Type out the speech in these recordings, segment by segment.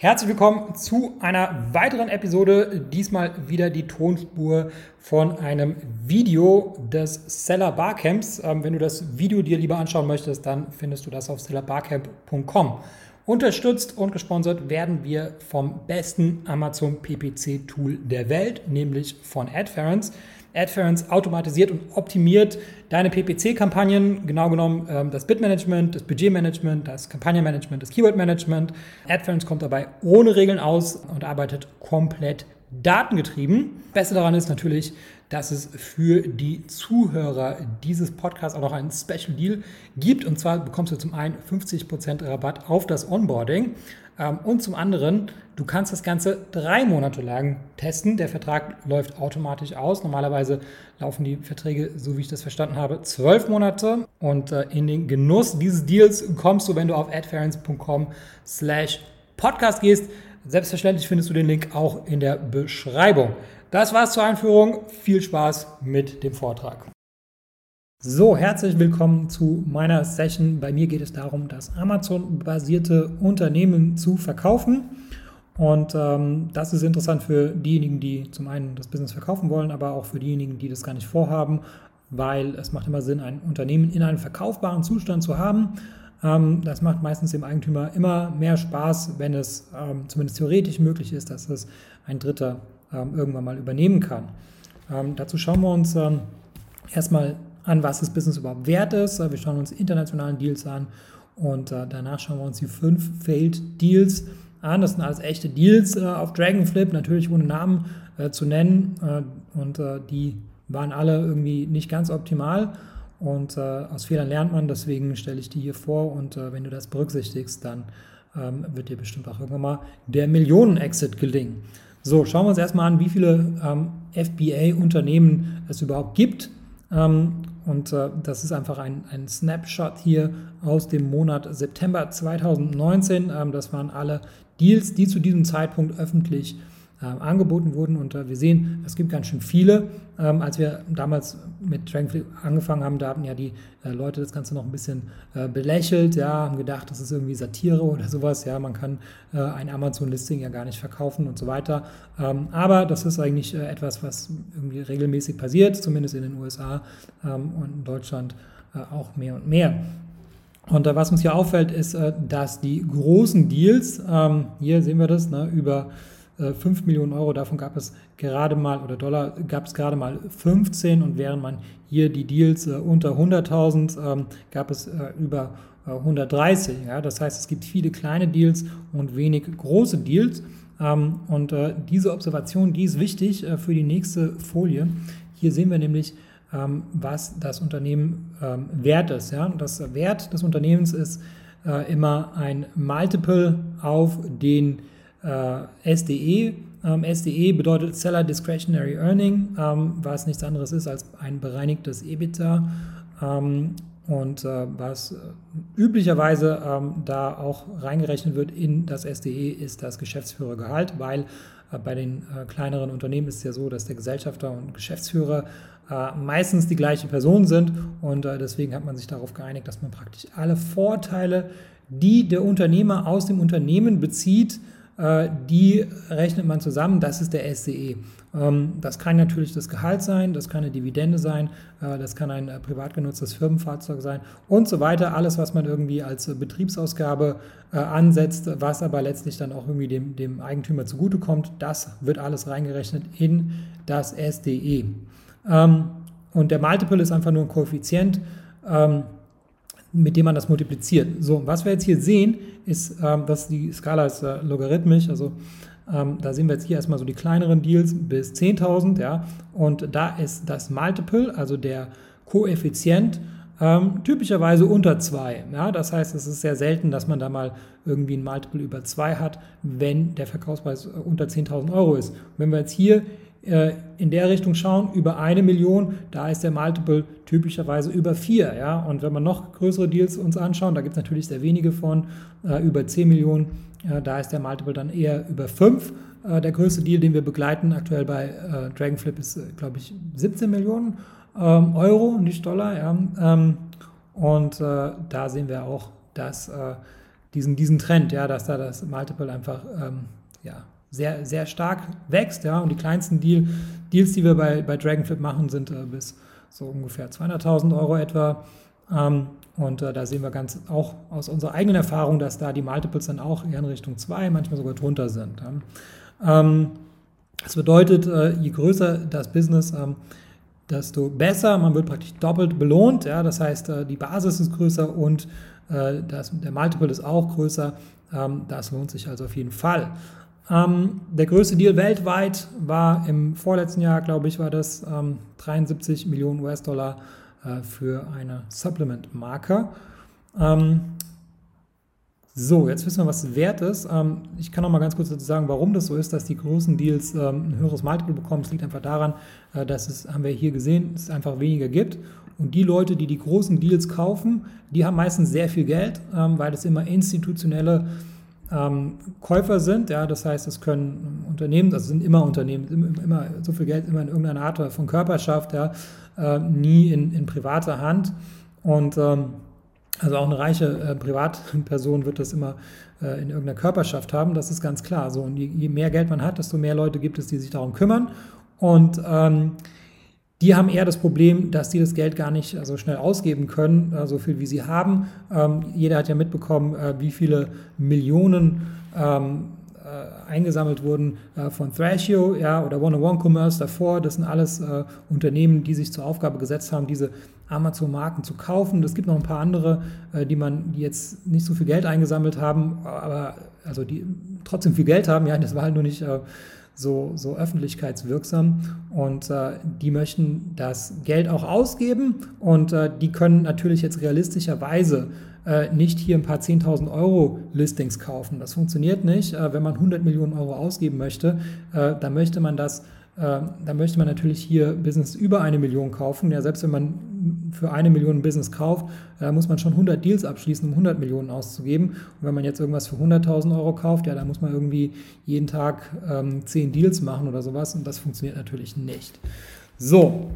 Herzlich willkommen zu einer weiteren Episode. Diesmal wieder die Tonspur von einem Video des Seller Barcamps. Ähm, wenn du das Video dir lieber anschauen möchtest, dann findest du das auf sellerbarcamp.com. Unterstützt und gesponsert werden wir vom besten Amazon PPC Tool der Welt, nämlich von Adference. Adference automatisiert und optimiert deine PPC-Kampagnen, genau genommen ähm, das Bitmanagement, das Budgetmanagement, das Kampagnenmanagement, das Keywordmanagement. Adference kommt dabei ohne Regeln aus und arbeitet komplett datengetrieben. Beste daran ist natürlich, dass es für die Zuhörer dieses Podcasts auch noch einen Special Deal gibt. Und zwar bekommst du zum einen 50% Rabatt auf das Onboarding ähm, und zum anderen, du kannst das Ganze drei Monate lang testen. Der Vertrag läuft automatisch aus. Normalerweise laufen die Verträge, so wie ich das verstanden habe, zwölf Monate. Und äh, in den Genuss dieses Deals kommst du, wenn du auf adference.com slash podcast gehst. Selbstverständlich findest du den Link auch in der Beschreibung. Das war's zur Einführung. Viel Spaß mit dem Vortrag. So, herzlich willkommen zu meiner Session. Bei mir geht es darum, das Amazon-basierte Unternehmen zu verkaufen. Und ähm, das ist interessant für diejenigen, die zum einen das Business verkaufen wollen, aber auch für diejenigen, die das gar nicht vorhaben, weil es macht immer Sinn, ein Unternehmen in einem verkaufbaren Zustand zu haben. Ähm, das macht meistens dem Eigentümer immer mehr Spaß, wenn es ähm, zumindest theoretisch möglich ist, dass es ein Dritter ähm, irgendwann mal übernehmen kann. Dazu schauen wir uns erstmal an, was das Business überhaupt wert ist. Wir schauen uns internationalen Deals an und äh, danach schauen wir uns die fünf Failed Deals an. Das sind alles echte Deals äh, auf Dragonflip, natürlich ohne Namen äh, zu nennen. und die waren alle irgendwie nicht ganz optimal. Und aus Fehlern lernt man, deswegen stelle ich die hier vor. Und wenn du das berücksichtigst, dann ähm, wird dir bestimmt auch irgendwann mal der Millionen-Exit gelingen. So, schauen wir uns erstmal an, wie viele ähm, FBA-Unternehmen es überhaupt gibt. Ähm, und äh, das ist einfach ein, ein Snapshot hier aus dem Monat September 2019. Ähm, das waren alle Deals, die zu diesem Zeitpunkt öffentlich äh, angeboten wurden. Und äh, wir sehen, es gibt ganz schön viele. Ähm, als wir damals mit Dragonfly angefangen haben, da hatten ja die äh, Leute das Ganze noch ein bisschen äh, belächelt, ja, haben gedacht, das ist irgendwie Satire oder sowas. Ja, man kann äh, ein Amazon-Listing ja gar nicht verkaufen und so weiter. Ähm, aber das ist eigentlich äh, etwas, was irgendwie regelmäßig passiert, zumindest in den USA ähm, und in Deutschland auch mehr und mehr. Und was uns hier auffällt, ist, dass die großen Deals, ähm, hier sehen wir das, ne, über 5 äh, Millionen Euro, davon gab es gerade mal, oder Dollar gab es gerade mal 15 und während man hier die Deals äh, unter 100.000 ähm, gab es äh, über 130. Ja? Das heißt, es gibt viele kleine Deals und wenig große Deals. Ähm, und diese Observation, die ist wichtig für die nächste Folie. Hier sehen wir nämlich, ähm, was das Unternehmen wert ist. Ja? Das Wert des Unternehmens ist immer ein Multiple auf den äh, SDE. Ähm, SDE bedeutet Seller Discretionary Earning, ähm, was nichts anderes ist als ein bereinigtes EBITDA. Ähm, und äh, was äh, üblicherweise ähm, da auch reingerechnet wird in das SDE, ist das Geschäftsführergehalt, weil äh, bei den äh, kleineren Unternehmen ist es ja so, dass der Gesellschafter und Geschäftsführer äh, meistens die gleiche Person sind und deswegen hat man sich darauf geeinigt, dass man praktisch alle Vorteile, die der Unternehmer aus dem Unternehmen bezieht, die rechnet man zusammen, das ist der SCE. Ähm, das kann natürlich das Gehalt sein, das kann eine Dividende sein, äh, das kann ein äh, privat genutztes Firmenfahrzeug sein und so weiter. Alles, was man irgendwie als Betriebsausgabe ansetzt, was aber letztlich dann auch irgendwie dem, dem Eigentümer zugutekommt, das wird alles reingerechnet in das SDE. Ähm, und der Multiple ist einfach nur ein Koeffizient. Mit dem man das multipliziert. So, was wir jetzt hier sehen, ist, ähm, dass die Skala ist äh, logarithmisch, also ähm, da sehen wir jetzt hier erstmal so die kleineren Deals bis 10.000, ja, und da ist das Multiple, also der Koeffizient, ähm, typischerweise unter 2. Ja, das heißt, es ist sehr selten, dass man da mal irgendwie ein Multiple über 2 hat, wenn der Verkaufspreis äh, unter 10.000 Euro ist. Und wenn wir jetzt hier in der Richtung schauen, über eine Million, da ist der Multiple typischerweise über vier. Ja? Und wenn man noch größere Deals uns anschauen, da gibt es natürlich sehr wenige von, äh, über 10 Millionen, äh, da ist der Multiple dann eher über fünf. Äh, der größte Deal, den wir begleiten aktuell bei äh, Dragonflip, ist, äh, glaube ich, 17 Millionen ähm, Euro, nicht Dollar. Ja? Ähm, und da sehen wir auch, dass diesen, diesen Trend, ja, dass da das Multiple einfach ähm, ja, sehr, sehr stark wächst. Ja, und die kleinsten Deal, Deals, die wir bei, bei Dragonflip machen, sind äh, bis so ungefähr 200.000 Euro etwa. Ähm, und äh, da sehen wir ganz auch aus unserer eigenen Erfahrung, dass da die Multiples dann auch eher in Richtung 2, manchmal sogar drunter sind. Ja. Ähm, das bedeutet, äh, je größer das Business, ähm, desto besser. Man wird praktisch doppelt belohnt. Ja? Das heißt, äh, die Basis ist größer und äh, das, der Multiple ist auch größer. Ähm, das lohnt sich also auf jeden Fall. Ähm, der größte Deal weltweit war im vorletzten Jahr, glaube ich, war das 73 Millionen US-Dollar für eine Supplement-Marke. So, jetzt wissen wir, was wert ist. Ähm, ich kann noch mal ganz kurz dazu sagen, warum das so ist, dass die großen Deals ähm, ein höheres Multiple bekommen. Es liegt einfach daran, äh, dass es, haben wir hier gesehen, es einfach weniger gibt. Und die Leute, die die großen Deals kaufen, die haben meistens sehr viel Geld, ähm, weil das immer institutionelle Käufer sind. Ja, das heißt, es können Unternehmen, das sind immer Unternehmen, immer, so viel Geld immer in irgendeiner Art von Körperschaft, ja, äh, nie in, in privater Hand. Und also auch eine reiche äh, Privatperson wird das immer äh, in irgendeiner Körperschaft haben, das ist ganz klar. So, und je, je, mehr Geld man hat, desto mehr Leute gibt es, die sich darum kümmern. Und ähm, die haben eher das Problem, dass die das Geld gar nicht so also schnell ausgeben können, äh, so viel wie sie haben. Ähm, jeder hat ja mitbekommen, äh, wie viele Millionen ähm, äh, eingesammelt wurden von Thrashio ja, oder One-on-One-Commerce davor. Das sind alles Unternehmen, die sich zur Aufgabe gesetzt haben, diese Amazon-Marken zu kaufen. Es gibt noch ein paar andere, die man, die jetzt nicht so viel Geld eingesammelt haben, aber also die trotzdem viel Geld haben. Ja, das war halt nur nicht so, so öffentlichkeitswirksam und äh, die möchten das Geld auch ausgeben und äh, die können natürlich jetzt realistischerweise äh, nicht hier ein paar 10.000 Euro Listings kaufen. Das funktioniert nicht. Äh, wenn man 100 Millionen Euro ausgeben möchte, äh, dann möchte man das da möchte man natürlich hier Business über eine Million kaufen. Ja, selbst wenn man für eine Million Business kauft, da muss man schon 100 Deals abschließen, um 100 Millionen auszugeben. Und wenn man jetzt irgendwas für 100.000 Euro kauft, ja, da muss man irgendwie jeden Tag ähm, 10 Deals machen oder sowas. Und das funktioniert natürlich nicht. So,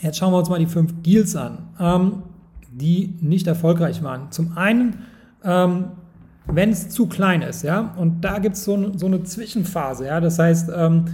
jetzt schauen wir uns mal die fünf Deals an. Ähm, die nicht erfolgreich waren. Zum einen, ähm, wenn es zu klein ist, ja, und da gibt es so, so, eine Zwischenphase, ja, das heißt, ähm,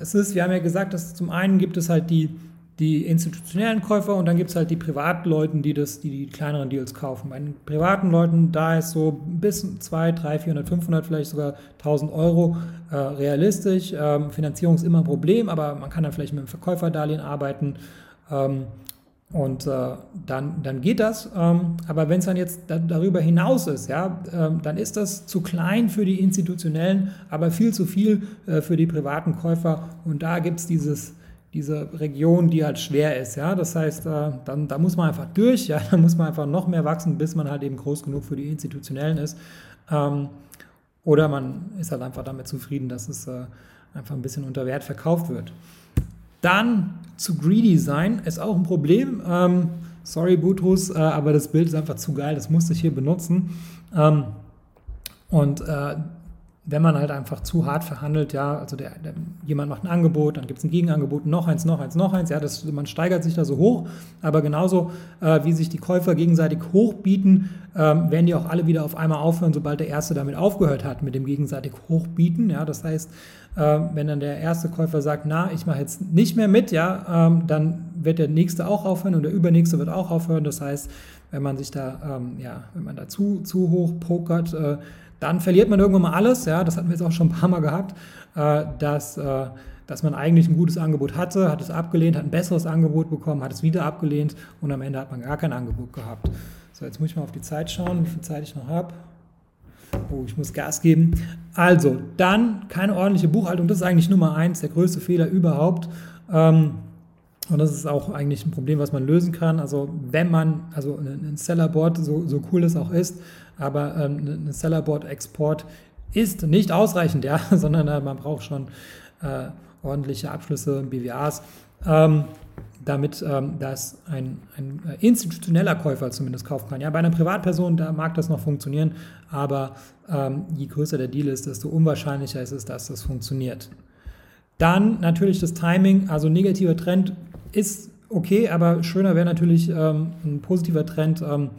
es ist, wir haben ja gesagt, dass zum einen gibt es halt die, die institutionellen Käufer und dann gibt es halt die Privatleuten, die, das, die die kleineren Deals kaufen. Bei den privaten Leuten, da ist so bis 2, 3, 400, 500, vielleicht sogar 1000 Euro äh, realistisch. Ähm, Finanzierung ist immer ein Problem, aber man kann dann vielleicht mit einem Verkäuferdarlehen arbeiten. Ähm, und äh, dann, dann geht das. Ähm, aber wenn es dann jetzt da, darüber hinaus ist, ja, äh, dann ist das zu klein für die institutionellen, aber viel zu viel äh, für die privaten Käufer. Und da gibt es diese Region, die halt schwer ist. Ja? Das heißt, äh, dann, da muss man einfach durch, ja? da muss man einfach noch mehr wachsen, bis man halt eben groß genug für die institutionellen ist. Ähm, oder man ist halt einfach damit zufrieden, dass es äh, einfach ein bisschen unter Wert verkauft wird. Dann zu greedy sein ist auch ein Problem. Ähm, sorry, Butrus, äh, aber das Bild ist einfach zu geil, das musste ich hier benutzen. Ähm, und äh, wenn man halt einfach zu hart verhandelt, ja, also der, der, jemand macht ein Angebot, dann gibt es ein Gegenangebot, noch eins, noch eins, noch eins, ja, das, man steigert sich da so hoch, aber genauso äh, wie sich die Käufer gegenseitig hochbieten, ähm, werden die auch alle wieder auf einmal aufhören, sobald der Erste damit aufgehört hat, mit dem gegenseitig Hochbieten, ja, das heißt, äh, wenn dann der erste Käufer sagt, na, ich mache jetzt nicht mehr mit, ja, ähm, dann wird der Nächste auch aufhören und der Übernächste wird auch aufhören, das heißt, wenn man sich da, ähm, ja, wenn man da zu, zu hoch pokert, äh, dann verliert man irgendwann mal alles, ja, das hatten wir jetzt auch schon ein paar Mal gehabt, äh, dass, äh, dass man eigentlich ein gutes Angebot hatte, hat es abgelehnt, hat ein besseres Angebot bekommen, hat es wieder abgelehnt und am Ende hat man gar kein Angebot gehabt. So, jetzt muss ich mal auf die Zeit schauen, wie viel Zeit ich noch habe. Oh, ich muss Gas geben. Also, dann keine ordentliche Buchhaltung. Das ist eigentlich Nummer eins, der größte Fehler überhaupt. Ähm, und das ist auch eigentlich ein Problem, was man lösen kann. Also wenn man, also ein Sellerboard, so, so cool es auch ist, aber ähm, ein Sellerboard-Export ist nicht ausreichend, ja, sondern äh, man braucht schon äh, ordentliche Abschlüsse, BWAs, ähm, damit ähm, das ein, ein, äh, institutioneller Käufer zumindest kaufen kann. Ja, bei einer Privatperson, da mag das noch funktionieren, aber ähm, je größer der Deal ist, desto unwahrscheinlicher ist es, dass das funktioniert. Dann natürlich das Timing, also negativer Trend ist okay, aber schöner wäre natürlich ähm, ein positiver Trend. Ähm,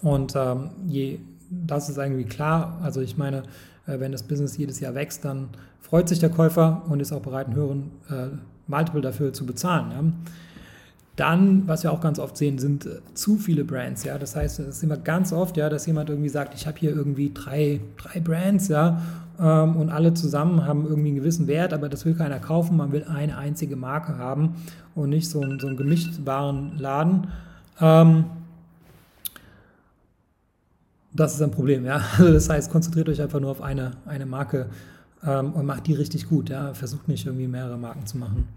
und ähm, je das ist irgendwie klar. Also ich meine, äh, wenn das Business jedes Jahr wächst, dann freut sich der Käufer und ist auch bereit, einen höheren äh, Multiple dafür zu bezahlen. Ja. Dann, was wir auch ganz oft sehen, sind äh, zu viele Brands. Ja, das heißt, es ist immer ganz oft, ja, dass jemand irgendwie sagt, ich habe hier irgendwie drei, drei Brands, ja, ähm, und alle zusammen haben irgendwie einen gewissen Wert, aber das will keiner kaufen. Man will eine einzige Marke haben und nicht so, einen, so einen gemischtbaren Laden. Ähm, das ist ein Problem, ja. Das heißt, konzentriert euch einfach nur auf eine, eine Marke ähm, und macht die richtig gut, ja. Versucht nicht irgendwie mehrere Marken zu machen.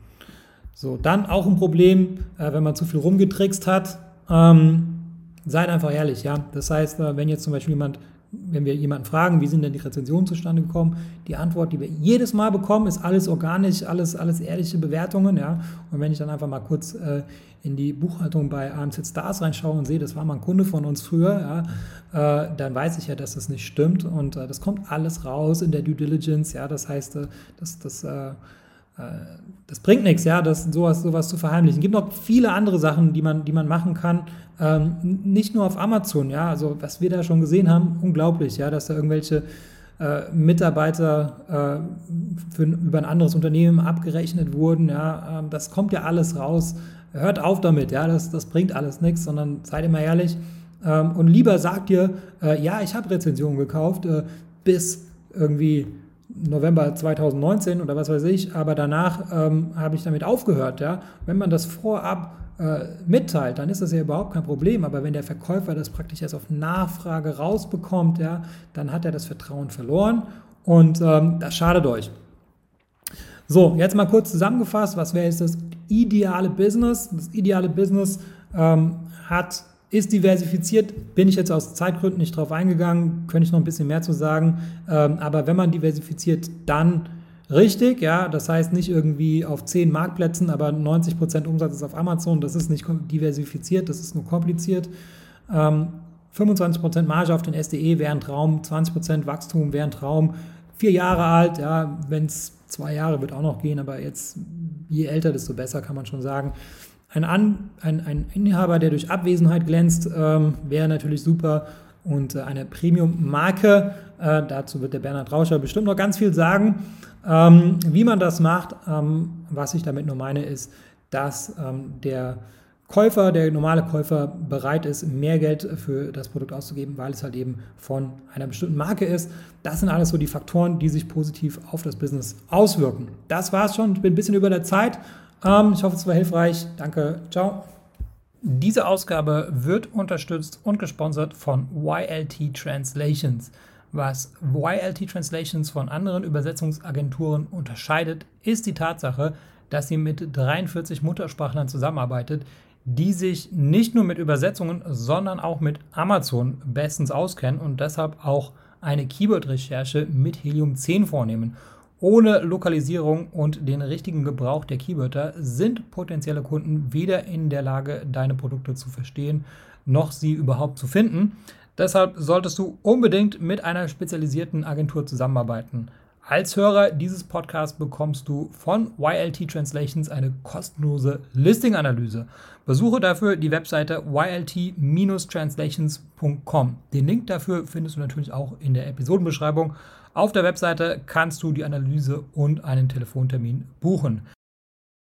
So, dann auch ein Problem, äh, wenn man zu viel rumgetrickst hat. Ähm, seid einfach ehrlich, ja. Das heißt, äh, wenn jetzt zum Beispiel jemand, wenn wir jemanden fragen, wie sind denn die Rezensionen zustande gekommen, die Antwort, die wir jedes Mal bekommen, ist alles organisch, alles, alles ehrliche Bewertungen, ja. Und wenn ich dann einfach mal kurz äh, in die Buchhaltung bei AMZ Stars reinschaue und sehe, das war mal ein Kunde von uns früher, ja, äh, dann weiß ich ja, dass das nicht stimmt und äh, das kommt alles raus in der Due Diligence, ja. Das heißt, äh, das, das das bringt nichts, ja, das, sowas, sowas zu verheimlichen. Es gibt noch viele andere Sachen, die man, die man machen kann. Ähm, nicht nur auf Amazon, ja, also was wir da schon gesehen haben, unglaublich, ja, dass da irgendwelche äh, Mitarbeiter äh, für, über ein anderes Unternehmen abgerechnet wurden, ja, äh, das kommt ja alles raus. Hört auf damit, ja, das, das bringt alles nichts, sondern seid immer ehrlich. Ähm, und lieber sagt ihr, äh, ja, ich habe Rezensionen gekauft, äh, bis irgendwie November 2019 oder was weiß ich, aber danach ähm, habe ich damit aufgehört. Ja? Wenn man das vorab äh, mitteilt, dann ist das ja überhaupt kein Problem. Aber wenn der Verkäufer das praktisch erst auf Nachfrage rausbekommt, ja, dann hat er das Vertrauen verloren und ähm, das schadet euch. So, jetzt mal kurz zusammengefasst, was wäre jetzt das ideale Business? Das ideale Business ähm, hat ist diversifiziert, bin ich jetzt aus Zeitgründen nicht drauf eingegangen, könnte ich noch ein bisschen mehr zu sagen. Ähm, aber wenn man diversifiziert, dann richtig, ja, das heißt nicht irgendwie auf zehn Marktplätzen, aber 90 Prozent Umsatz ist auf Amazon, das ist nicht diversifiziert, das ist nur kompliziert. 25% ähm, Marge auf den SDE wäre ein Traum, 20% Wachstum wäre ein Traum, vier Jahre alt, ja, wenn es zwei Jahre wird auch noch gehen, aber jetzt je älter, desto besser kann man schon sagen. Ein, An, ein, ein Inhaber, der durch Abwesenheit glänzt, ähm, wäre natürlich super. Und äh, eine Premium-Marke, äh, dazu wird der Bernhard Rauscher bestimmt noch ganz viel sagen. Ähm, wie man das macht, ähm, was ich damit nur meine, ist, dass ähm, der Käufer, der normale Käufer bereit ist, mehr Geld für das Produkt auszugeben, weil es halt eben von einer bestimmten Marke ist. Das sind alles so die Faktoren, die sich positiv auf das Business auswirken. Das war's schon. Ich bin ein bisschen über der Zeit. Ähm, ich hoffe, es war hilfreich. Danke. Ciao. Diese Ausgabe wird unterstützt und gesponsert von YLT Translations. Was YLT Translations von anderen Übersetzungsagenturen unterscheidet, ist die Tatsache, dass sie mit 43 Muttersprachlern zusammenarbeitet, die sich nicht nur mit Übersetzungen, sondern auch mit Amazon bestens auskennen und deshalb auch eine Keyword-Recherche mit Helium 10 vornehmen. Ohne Lokalisierung und den richtigen Gebrauch der Keywörter sind potenzielle Kunden weder in der Lage, deine Produkte zu verstehen, noch sie überhaupt zu finden. Deshalb solltest du unbedingt mit einer spezialisierten Agentur zusammenarbeiten. Als Hörer dieses Podcasts bekommst du von YLT Translations eine kostenlose Listing-Analyse. Besuche dafür die Webseite ylt-translations.com. Den Link dafür findest du natürlich auch in der Episodenbeschreibung. Auf der Webseite kannst du die Analyse und einen Telefontermin buchen.